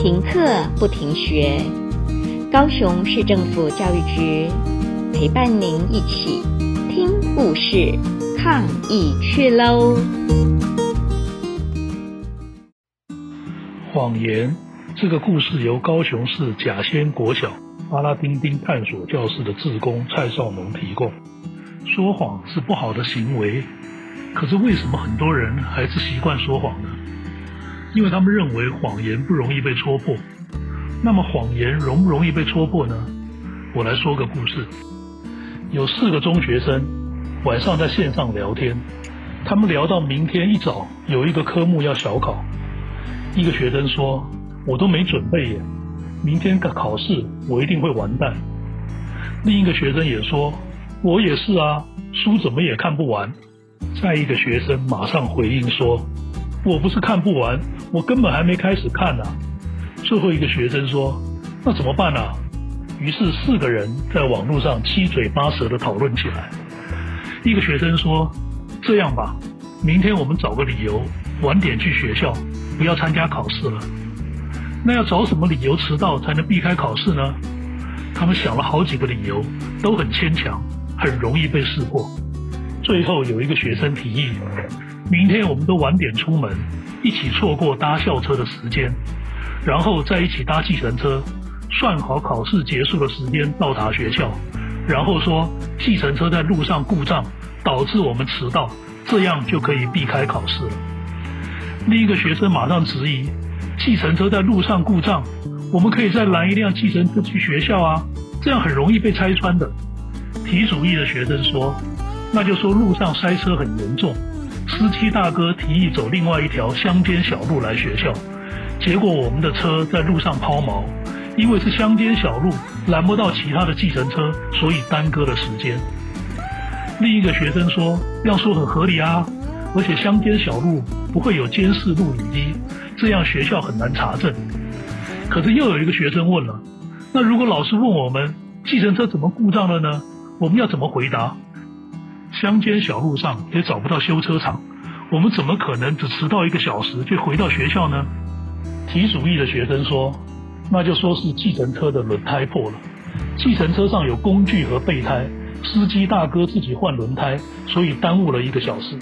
停课不停学，高雄市政府教育局陪伴您一起听故事、抗疫去喽！谎言这个故事由高雄市甲仙国小阿拉丁丁探索教室的志工蔡少农提供。说谎是不好的行为，可是为什么很多人还是习惯说谎呢？因为他们认为谎言不容易被戳破，那么谎言容不容易被戳破呢？我来说个故事。有四个中学生晚上在线上聊天，他们聊到明天一早有一个科目要小考。一个学生说：“我都没准备耶，明天的考试我一定会完蛋。”另一个学生也说：“我也是啊，书怎么也看不完。”再一个学生马上回应说：“我不是看不完。”我根本还没开始看呢、最后一个学生说：“那怎么办呢、？”于是四个人在网络上七嘴八舌地讨论起来。一个学生说：“这样吧，明天我们找个理由晚点去学校，不要参加考试了。”那要找什么理由迟到才能避开考试呢？他们想了好几个理由，都很牵强，很容易被识破。最后有一个学生提议：“明天我们都晚点出门。”一起错过搭校车的时间，然后再一起搭计程车，算好考试结束的时间到达学校，然后说计程车在路上故障，导致我们迟到，这样就可以避开考试了。另一个学生马上质疑：计程车在路上故障，我们可以再拦一辆计程车去学校啊，这样很容易被拆穿的。提主意的学生说：那就说路上塞车很严重。司机大哥提议走另外一条乡间小路来学校，结果我们的车在路上抛锚，因为是乡间小路，拦不到其他的计程车，所以耽搁了时间。另一个学生说：“要说很合理啊，而且乡间小路不会有监视录影机，这样学校很难查证。”可是又有一个学生问了：“那如果老师问我们计程车怎么故障了呢？我们要怎么回答？”乡间小路上也找不到修车厂，我们怎么可能只迟到一个小时就回到学校呢？提主意的学生说：“那就说是计程车的轮胎破了，计程车上有工具和备胎，司机大哥自己换轮胎，所以耽误了一个小时。”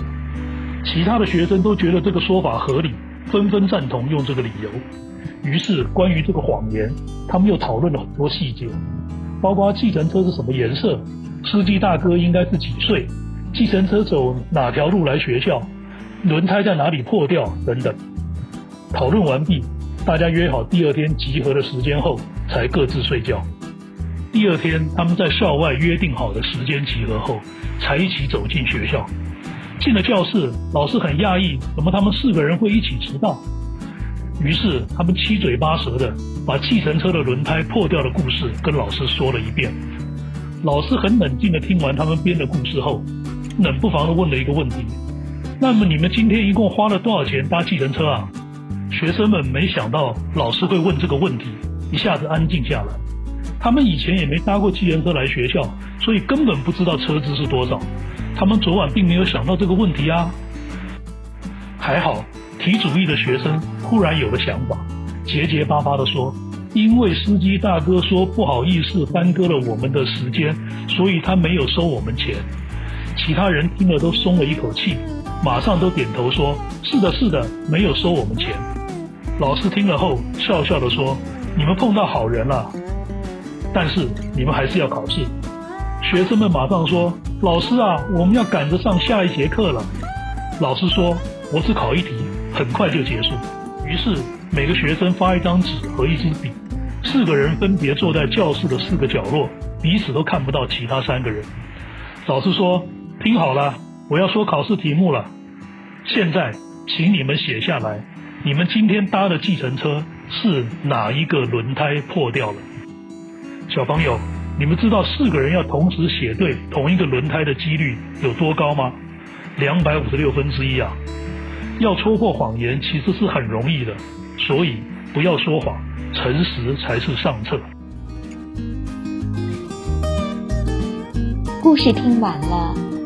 其他的学生都觉得这个说法合理，纷纷赞同用这个理由。于是关于这个谎言，他们又讨论了很多细节，包括计程车是什么颜色。司机大哥应该是几岁？计程车走哪条路来学校？轮胎在哪里破掉？等等。讨论完毕，大家约好第二天集合的时间后，才各自睡觉。第二天，他们在校外约定好的时间集合后，才一起走进学校。进了教室，老师很讶异，怎么他们四个人会一起迟到？于是他们七嘴八舌的把计程车的轮胎破掉的故事跟老师说了一遍。老师很冷静地听完他们编的故事后，冷不防地问了一个问题：“那么你们今天一共花了多少钱搭计程车啊？”学生们没想到老师会问这个问题，一下子安静下来。他们以前也没搭过计程车来学校，所以根本不知道车资是多少。他们昨晚并没有想到这个问题啊。还好，提主意的学生忽然有了想法，结结巴巴地说。因为司机大哥说不好意思耽搁了我们的时间，所以他没有收我们钱。其他人听了都松了一口气，马上都点头说：“是的，是的，没有收我们钱。”老师听了后笑笑地说：“你们碰到好人了，但是你们还是要考试。”学生们马上说：“老师啊，我们要赶着上下一节课了。”老师说：“我只考一题，很快就结束。”于是每个学生发一张纸和一支笔。四个人分别坐在教室的四个角落，彼此都看不到其他三个人。老师说：“听好了，我要说考试题目了。现在，请你们写下来，你们今天搭的计程车是哪一个轮胎破掉了？”小朋友，你们知道四个人要同时写对同一个轮胎的几率有多高吗？两百五十六分之一啊！要戳破谎言其实是很容易的，所以不要说谎。诚实才是上策。故事听完了，